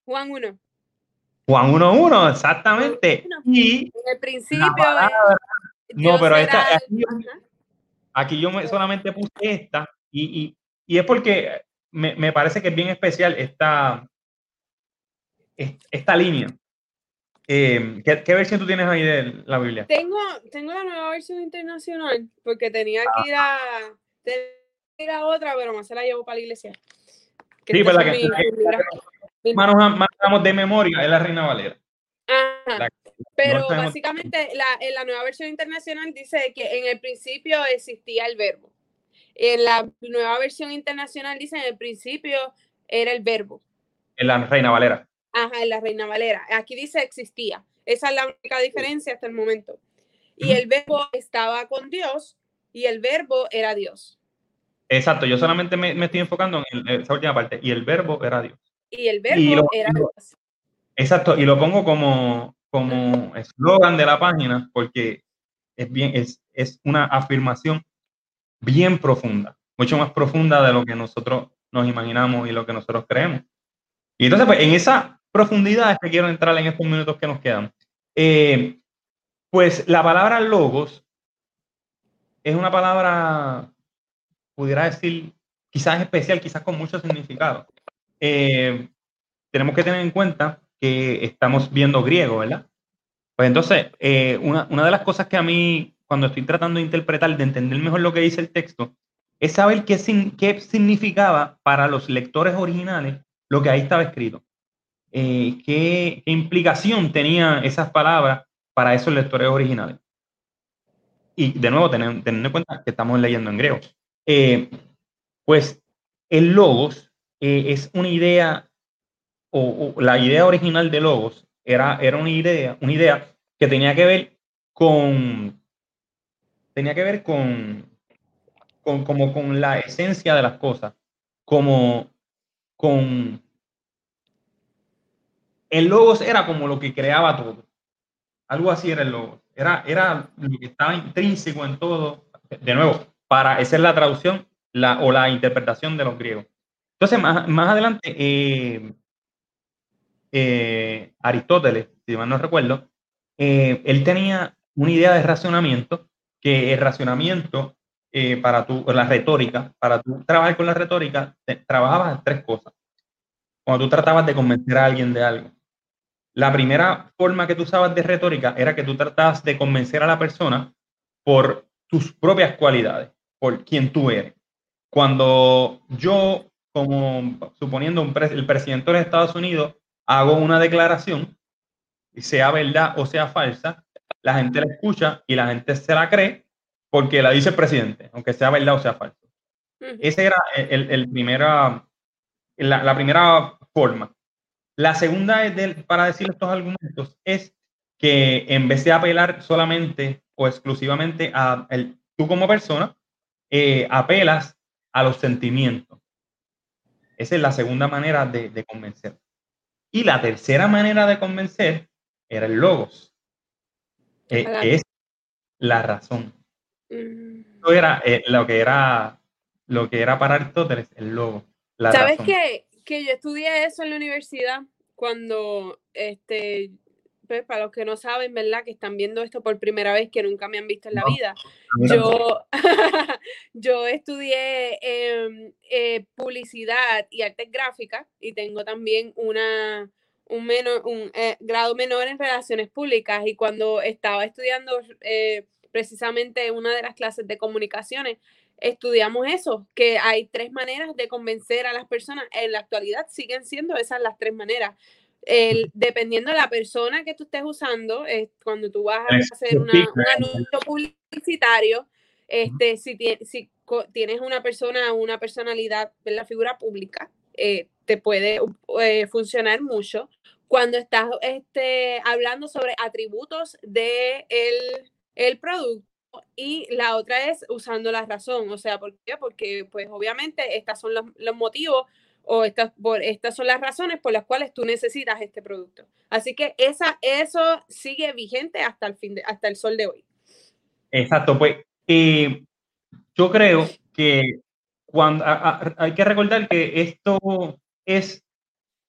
Juan 1. Juan 1.1, exactamente. Y En el principio. palabra- eh, No, pero esta- aquí yo me, solamente puse esta y, y- y es porque me, me parece que es bien especial esta, es- esta línea. Eh, ¿qué, qué versión tú tienes ahí de la Biblia? Tengo, tengo la nueva versión internacional porque tenía que ir a, tenía que ir a otra, pero más se la llevo para la iglesia. Que Sí, estas ¿verdad? son Que- manejamos de memoria, es la Reina Valera. Ajá. La- Pero no básicamente la, en la nueva versión internacional dice que en el principio existía el verbo. En la nueva versión internacional dice en el principio era el verbo. Es la Reina Valera. Ajá, en la Reina Valera. Aquí dice existía. Esa es la única diferencia hasta el momento. Y el verbo estaba con Dios y el verbo era Dios. Exacto, yo solamente me, me estoy enfocando en el- esa última parte. Y el verbo era Dios. Y el verbo Y lo- era Dios. Exacto, y lo pongo como como eslogan de la página porque es bien, es, es una afirmación bien profunda, mucho más profunda de lo que nosotros nos imaginamos y lo que nosotros creemos. Y entonces, pues, en esa profundidad es que quiero entrar en estos minutos que nos quedan. Eh, pues la palabra logos es una palabra, pudiera decir, quizás especial, quizás con mucho significado. Eh, tenemos que tener en cuenta que estamos viendo griego, ¿verdad? Pues entonces, eh, una, una de las cosas que a mí, cuando estoy tratando de interpretar, de entender mejor lo que dice el texto, es saber qué, qué significaba para los lectores originales lo que ahí estaba escrito. Eh, qué, qué implicación tenían esas palabras para esos lectores originales. Y de nuevo, teniendo, teniendo en cuenta que estamos leyendo en griego. Eh, pues el logos eh, es una idea, o, o la idea original de logos era, era una idea, una idea que tenía que ver con, tenía que ver con, con, como con la esencia de las cosas, como con... El logos era como lo que creaba todo. Algo así era el logos. Era, era lo que estaba intrínseco en todo. De nuevo, para es la traducción la, o la interpretación de los griegos. Entonces, más, más adelante, eh, eh, Aristóteles, si mal no recuerdo, eh, él tenía una idea de racionamiento, que el racionamiento para tu, la retórica, para tú trabajar con la retórica, trabajabas tres cosas. Cuando tú tratabas de convencer a alguien de algo. La primera forma que tú usabas de retórica era que tú tratabas de convencer a la persona por tus propias cualidades, por quien tú eres. Cuando yo, como suponiendo un el presidente de Estados Unidos, hago una declaración, sea verdad o sea falsa, la gente la escucha y la gente se la cree porque la dice el presidente, aunque sea verdad o sea falso. Esa era el, el primera, la, la, primera forma. La segunda para decir estos argumentos es que en vez de apelar solamente o exclusivamente a el, tú como persona, eh, apelas a los sentimientos. Esa es la segunda manera de, convencer. Y la tercera manera de convencer era el logos, eh, es la razón. Mm. Eso era eh, lo que era lo que era para Aristóteles el logo. ¿Sabes que, que yo estudié eso en la universidad cuando este pues, para los que no saben, ¿verdad? Que están viendo esto por primera vez, que nunca me han visto en la vida. Yo, yo estudié em, eh, publicidad y artes gráficas y tengo también una, un, menor, un eh, grado menor en relaciones públicas. Y cuando estaba estudiando eh, precisamente una de las clases de comunicaciones, estudiamos eso, que hay tres maneras de convencer a las personas. En la actualidad siguen siendo esas las tres maneras el, dependiendo de la persona que tú estés usando, es cuando tú vas a hacer un anuncio publicitario, este, si, si tienes una persona, una personalidad la figura pública, eh, te puede eh, funcionar mucho. Cuando estás este, hablando sobre atributos de el, el producto, y la otra es usando la razón, o sea, ¿por qué? Porque pues obviamente estos son los, los motivos o estas, por, estas son las razones por las cuales tú necesitas este producto. Así que esa, eso sigue vigente hasta el, fin de, hasta el sol de hoy. Exacto, pues eh, yo creo que cuando hay que recordar que esto es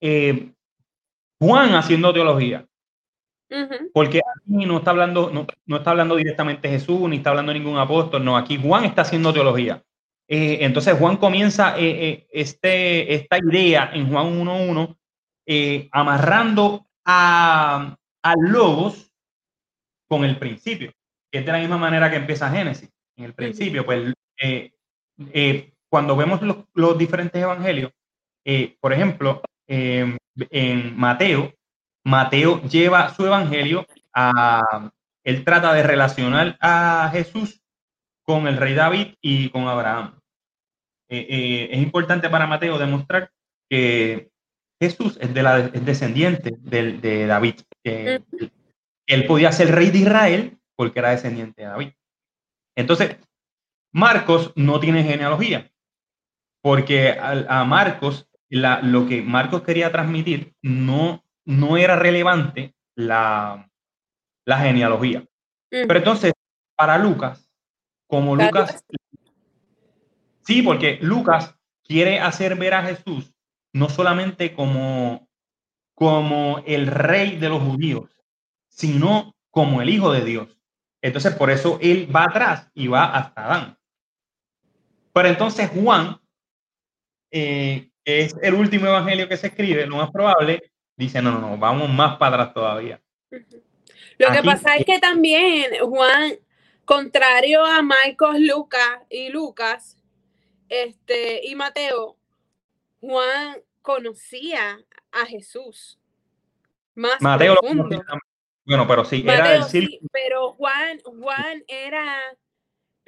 eh, Juan haciendo teología. Porque aquí no está hablando, no, no, está hablando directamente Jesús, ni está hablando ningún apóstol, no, aquí Juan está haciendo teología. Eh, entonces Juan comienza eh, eh, este, esta idea en Juan 1.1 amarrando a, Logos con el principio, que es de la misma manera que empieza Génesis. En el principio, pues cuando vemos los, diferentes evangelios, por ejemplo, em, en Mateo, Mateo lleva su evangelio a, él trata de relacionar a Jesús con el rey David y con Abraham. Eh, eh, es importante para Mateo demostrar que Jesús es, de la, descendiente de, David. Que él podía ser rey de Israel porque era descendiente de David. Entonces, Marcos no tiene genealogía, porque a, Marcos, lo que Marcos quería transmitir no, no era relevante la, la genealogía. Pero entonces, para Lucas, como Lucas. Sí, porque Lucas quiere hacer ver a Jesús no solamente como, como el rey de los judíos, sino como el hijo de Dios. Entonces, por eso él va atrás y va hasta Adán. Pero entonces Juan, eh, que es el último evangelio que se escribe, lo más probable, dice, no, no, no, vamos más para atrás todavía. Lo que pasa es que también Juan Contrario a Marcos, Lucas y Lucas, este, y Mateo, Juan conocía a Jesús. Más Mateo profundo. bueno, pero sí, era el sí, pero Juan, Juan era,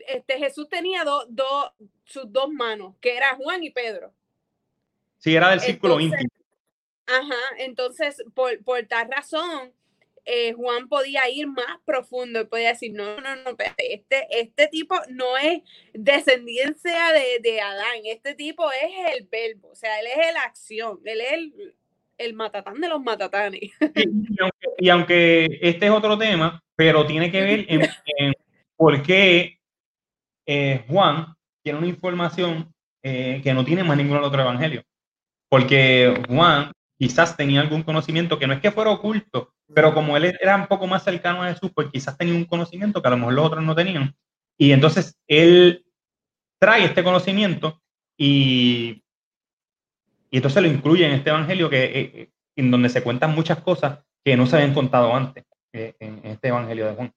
este, Jesús tenía dos, sus dos manos, que era Juan y Pedro. Sí, era del círculo íntimo. Ajá, entonces, por, por tal razón, eh, Juan podía ir más profundo y podía decir, no, no, no, este, este tipo no es descendencia de, de, Adán, este tipo es el verbo, o sea, él es la acción, él es el, el matatán de los matatanes. y, aunque, este es otro tema, pero tiene que ver en, por qué eh, Juan tiene una información eh, que no tiene más ningún otro evangelio. Porque Juan quizás tenía algún conocimiento que no es que fuera oculto, pero como él era un poco más cercano a Jesús, pues quizás tenía un conocimiento que a lo mejor los otros no tenían. Y entonces él trae este conocimiento y y entonces lo incluye en este evangelio que, eh, eh, en donde se cuentan muchas cosas que no se habían contado antes eh, en, este evangelio de Juan.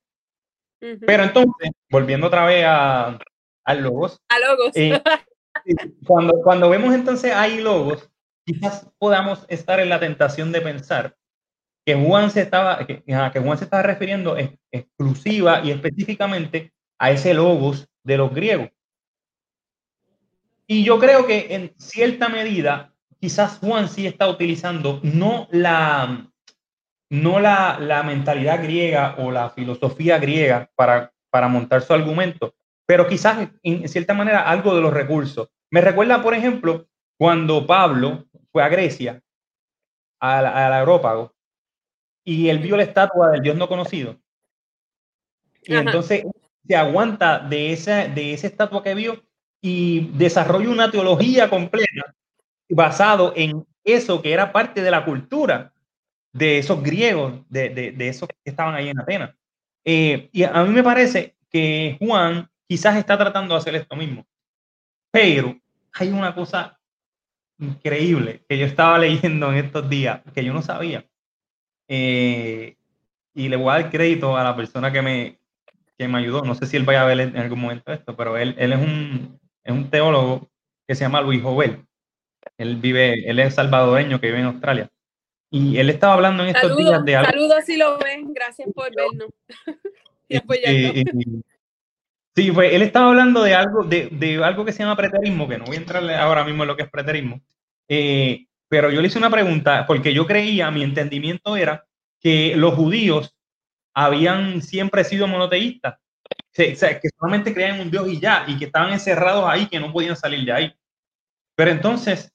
Pero entonces, volviendo otra vez a, a Logos. A Logos. cuando, cuando vemos entonces ahí Logos, quizás podamos estar en la tentación de pensar que Juan se estaba, que, que Juan se estaba refiriendo exclusiva y específicamente a ese Logos de los griegos. Y yo creo que en cierta medida quizás Juan sí está utilizando no la, no la, la mentalidad griega o la filosofía griega para, para montar su argumento, pero quizás en cierta manera algo de los recursos. Me recuerda, por ejemplo, cuando Pablo fue a Grecia, al, al aerópago, y él vio la estatua del Dios no conocido. Y entonces se aguanta de esa, de esa estatua que vio y desarrolla una teología completa basado en eso que era parte de la cultura de esos griegos, de, de, esos que estaban ahí en Atenas. Eh, y a mí me parece que Juan quizás está tratando de hacer esto mismo. Pero hay una cosa increíble que yo estaba leyendo en estos días que yo no sabía. Eh, y le voy a dar crédito a la persona que me, que me ayudó. No sé si él vaya a ver en algún momento esto, pero él, él es, un, es un teólogo que se llama Luis Jovel. Él vive, él es salvadoreño que vive en Australia. Y él estaba hablando en estos días de algo. Saludos si lo ven, gracias por vernos. sí, pues él estaba hablando de algo, de, de, algo que se llama preterismo, que no voy a entrarle ahora mismo en lo que es preterismo. Eh, pero yo le hice una pregunta, porque yo creía, mi entendimiento era que los judíos habían siempre sido monoteístas, o sea, que solamente creían en un Dios y ya, y que estaban encerrados ahí, que no podían salir de ahí. Pero entonces,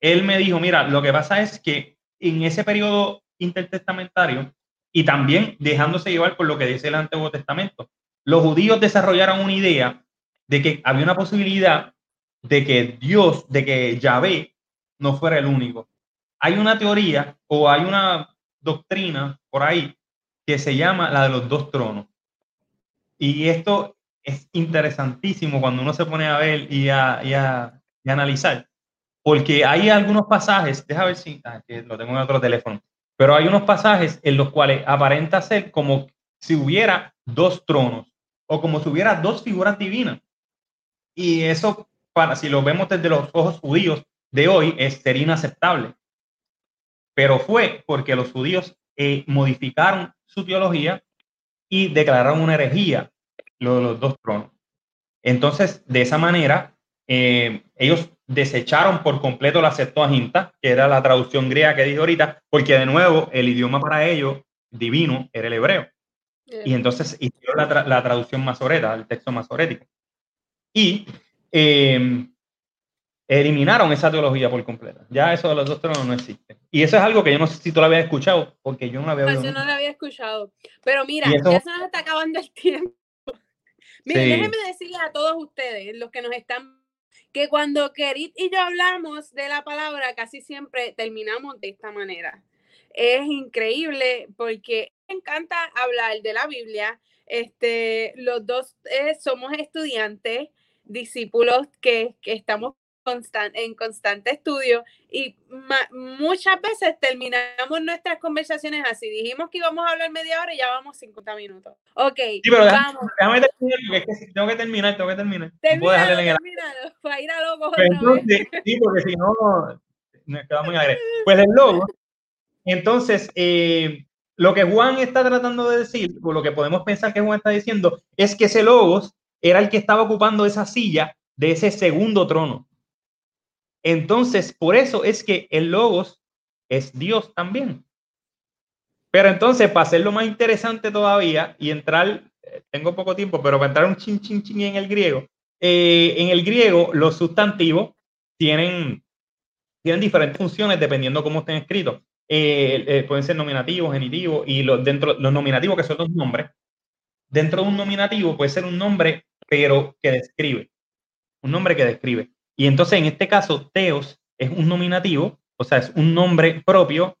él me dijo, mira, lo que pasa es que en ese periodo intertestamentario, y también dejándose llevar por lo que dice el Antiguo Testamento, los judíos desarrollaron una idea de que había una posibilidad de que Dios, de que Yahvé no fuera el único. Hay una teoría o hay una doctrina por ahí que se llama la de los dos tronos. Y esto es interesantísimo cuando uno se pone a ver y a, y a, y analizar. Porque hay algunos pasajes, déjame ver si ah, que lo tengo en otro teléfono, pero hay unos pasajes en los cuales aparenta ser como si hubiera dos tronos o como si hubiera dos figuras divinas. Y eso, para si lo vemos desde los ojos judíos de hoy, es, sería inaceptable. Pero fue porque los judíos eh, modificaron su teología y declararon una herejía, lo de los dos tronos. Entonces, de esa manera, eh, ellos desecharon por completo la Septuaginta, que era la traducción griega que dije ahorita, porque de nuevo el idioma para ellos divino era el hebreo. Y entonces hicieron la, traducción masoreta, el texto masorético. Y em, eliminaron esa teología por completo. Ya eso de los dos tronos no existe. Y eso es algo que yo no sé si tú lo habías escuchado, porque yo no había oído. Yo no lo había escuchado. Pero mira, ya se nos está acabando el tiempo. Miren, déjenme decirle a todos ustedes, los que nos están que cuando Kerit y yo hablamos de la palabra, casi siempre terminamos de esta manera. Es increíble porque me encanta hablar de la Biblia. Este, los dos eh, somos estudiantes, discípulos que, que estamos en constante estudio y muchas veces terminamos nuestras conversaciones así. Dijimos que íbamos a hablar media hora y ya vamos 50 minutos. Ok, sí, pero vamos. Déjame, terminar, porque es que tengo que terminar, tengo que terminar. Terminalo, terminalo, para ir a logo pues entonces, Sí, porque si no, queda muy aire. Pues el logo, entonces, eh, lo que Juan está tratando de decir, o lo que podemos pensar que Juan está diciendo, es que ese logos era el que estaba ocupando esa silla de ese segundo trono. Entonces, por eso es que el Logos es Dios también. Pero entonces, para hacerlo más interesante todavía y entrar, eh, tengo poco tiempo, pero para entrar un chin, chin, chin en el griego, eh, en el griego los sustantivos tienen, tienen diferentes funciones dependiendo cómo estén escritos. Eh, pueden ser nominativos, genitivos, y los, dentro, los nominativos, que son los nombres, dentro de un nominativo puede ser un nombre, pero que describe. Un nombre que describe. Y entonces, en este caso, teos es un nominativo, o sea, es un nombre propio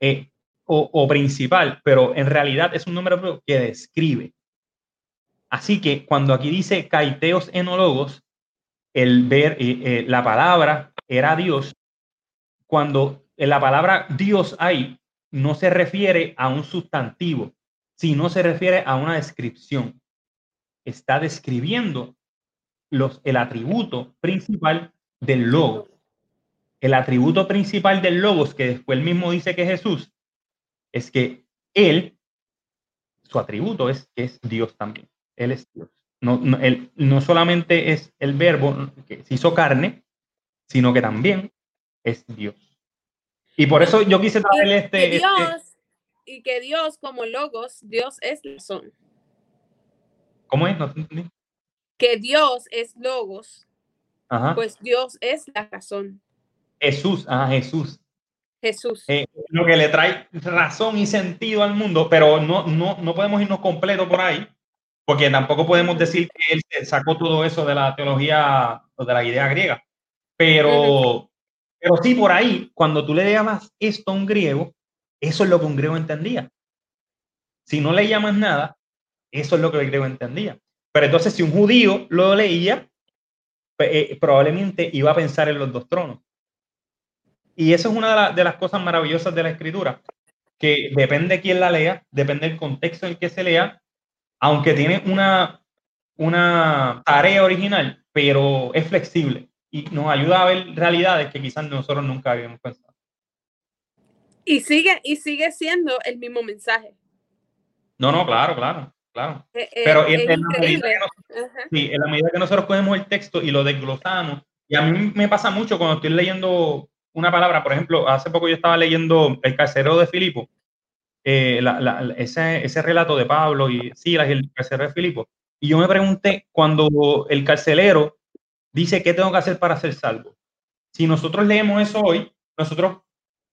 eh, o, principal, pero en realidad es un nombre propio que describe. Así que cuando aquí dice caiteos enólogos, el ver, eh, eh, la palabra era Dios, cuando la palabra Dios ahí no se refiere a un sustantivo, sino se refiere a una descripción. Está describiendo los, el atributo principal del logo. El atributo principal del logos, que después él mismo dice que Jesús, es que él, su atributo es que es Dios también. Él es Dios. No solamente es el verbo que se hizo carne, sino que también es Dios. Y por eso yo quise traerle este, este, Dios, Y que Dios, como logos, Dios es razón. ¿Cómo es? No. Que Dios es logos, pues Dios es la razón. Jesús, ah, Jesús. Jesús. Eh, lo que le trae razón y sentido al mundo, pero no, no, no podemos irnos completo por ahí, porque tampoco podemos decir que él sacó todo eso de la teología o de la idea griega. Pero, pero sí, por ahí, cuando tú le llamas esto a un griego, eso es lo que un griego entendía. Si no le llamas nada, eso es lo que el griego entendía. Pero entonces, si un judío lo leía, eh, probablemente iba a pensar en los dos tronos. Y eso es una de, las cosas maravillosas de la escritura, que depende de quién la lea, depende del contexto en que se lea, aunque tiene una, una tarea original, pero es flexible y nos ayuda a ver realidades que quizás nosotros nunca habíamos pensado. Y sigue, y sigue siendo el mismo mensaje. No, no, claro, claro, claro. Eh, eh, pero en, la medida sí, en la medida que nosotros cogemos el texto y lo desglosamos, y a mí me pasa mucho cuando estoy leyendo una palabra, por ejemplo, hace poco yo estaba leyendo El carcelero de Filipo, eh, ese, ese, relato de Pablo y Silas y el carcelero de Filipo, y yo me pregunté, cuando el carcelero dice, ¿qué tengo que hacer para ser salvo? Si nosotros leemos eso hoy, nosotros,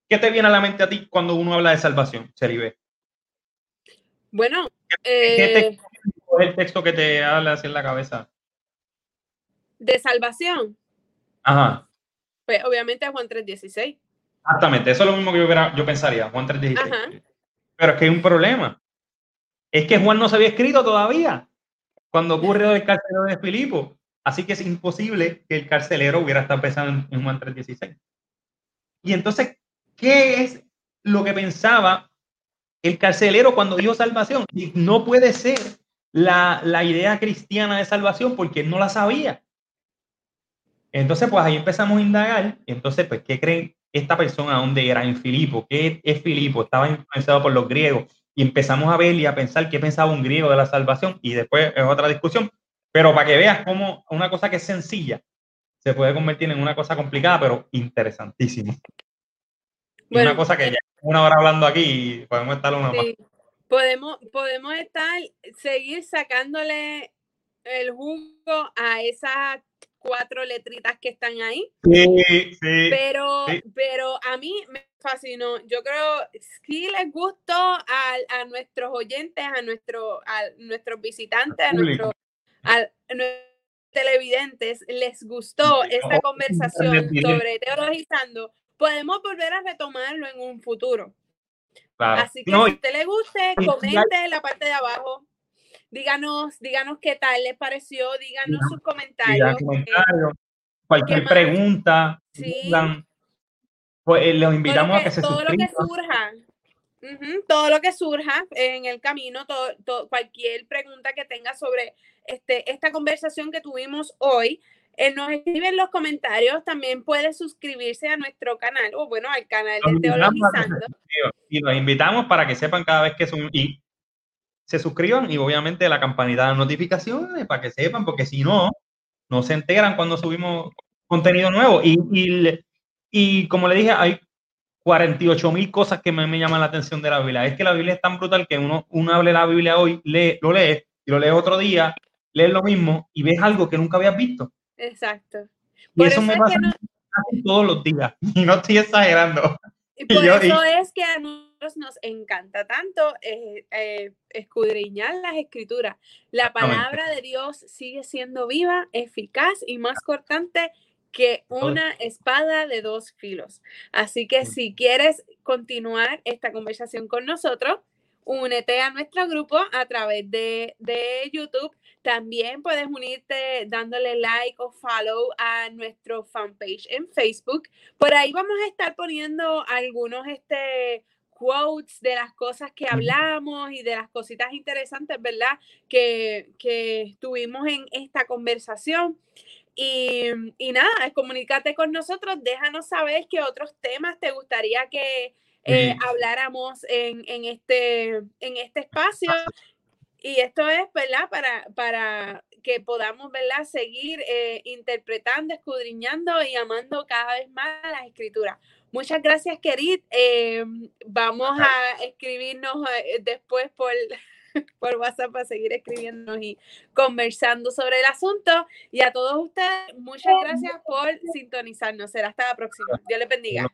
¿qué te viene a la mente a ti cuando uno habla de salvación, Seribe? Bueno, ¿Qué, es el texto que te habla así en la cabeza? De salvación. Ajá. Pues obviamente Juan 3.16. Exactamente, eso es lo mismo que yo, yo pensaría, Juan 3.16. Pero es que hay un problema. Es que Juan no se había escrito todavía cuando ocurre el carcelero de Filipo. Así que es imposible que el carcelero hubiera estado pensando en Juan 3.16. Y entonces, ¿qué es lo que pensaba el carcelero cuando dijo salvación? no puede ser la, la idea cristiana de salvación porque no la sabía. Entonces, pues ahí empezamos a indagar. Entonces, pues, ¿qué creen esta persona? ¿Dónde era? En Filipo. ¿Qué es Filipo? Estaba influenciado por los griegos. Y empezamos a ver y a pensar qué pensaba un griego de la salvación. Y después es otra discusión. Pero para que veas cómo una cosa que es sencilla se puede convertir en una cosa complicada, pero interesantísima. una cosa que ya una hora hablando aquí y podemos estar una más. Podemos, podemos estar, seguir sacándole el jugo a esa cuatro letritas que están ahí. Sí, sí. Pero, pero a mí me fascinó. Yo creo que les gustó a, a nuestros oyentes, a, nuestro, a nuestros visitantes, a, nuestros televidentes, les gustó esta conversación sobre teologizando. Podemos volver a retomarlo en un futuro. Así que si a usted le guste, comente en la parte de abajo díganos, díganos qué tal les pareció, díganos sus comentarios. cualquier pregunta, pues eh, los invitamos a que se todo Lo que surja, todo lo que surja en el camino, todo, cualquier pregunta que tenga sobre este, esta conversación que tuvimos hoy, eh, nos escribe en los comentarios, también puede suscribirse a nuestro canal, o bueno, al canal de Teologizando. Y los invitamos para que sepan cada vez que son, y se suscriban y obviamente la campanita de notificaciones para que sepan, porque si no, no se enteran cuando subimos contenido nuevo. Y, y, y como le dije, hay 48 mil cosas que me, me, llaman la atención de la Biblia. Es que la Biblia es tan brutal que uno, uno hable la Biblia hoy, lee, lo lee, y lo lee otro día, lees lo mismo y ves algo que nunca habías visto. Exacto. Y eso, me pasa todos los días, y no estoy exagerando. Y por eso es que a nosotros nos encanta tanto eh, eh, escudriñar las escrituras. La palabra de Dios sigue siendo viva, eficaz y más cortante que una espada de dos filos. Así que si quieres continuar esta conversación con nosotros, únete a nuestro grupo a través de, de, YouTube. También puedes unirte dándole like o follow a nuestro fanpage en Facebook. Por ahí vamos a estar poniendo algunos este, quotes de las cosas que hablamos y de las cositas interesantes, ¿verdad? Que, que tuvimos en esta conversación. Y, y nada, comunícate con nosotros, déjanos saber qué otros temas te gustaría que eh, habláramos en, en, este, en este espacio. Y esto es, ¿verdad? Para, para que podamos, ¿verdad? Seguir eh, interpretando, escudriñando y amando cada vez más las escrituras. Muchas gracias, Kerit. Eh, vamos a escribirnos después por, por WhatsApp para seguir escribiéndonos y conversando sobre el asunto. Y a todos ustedes, muchas gracias por sintonizarnos. Será hasta la próxima. Dios les bendiga.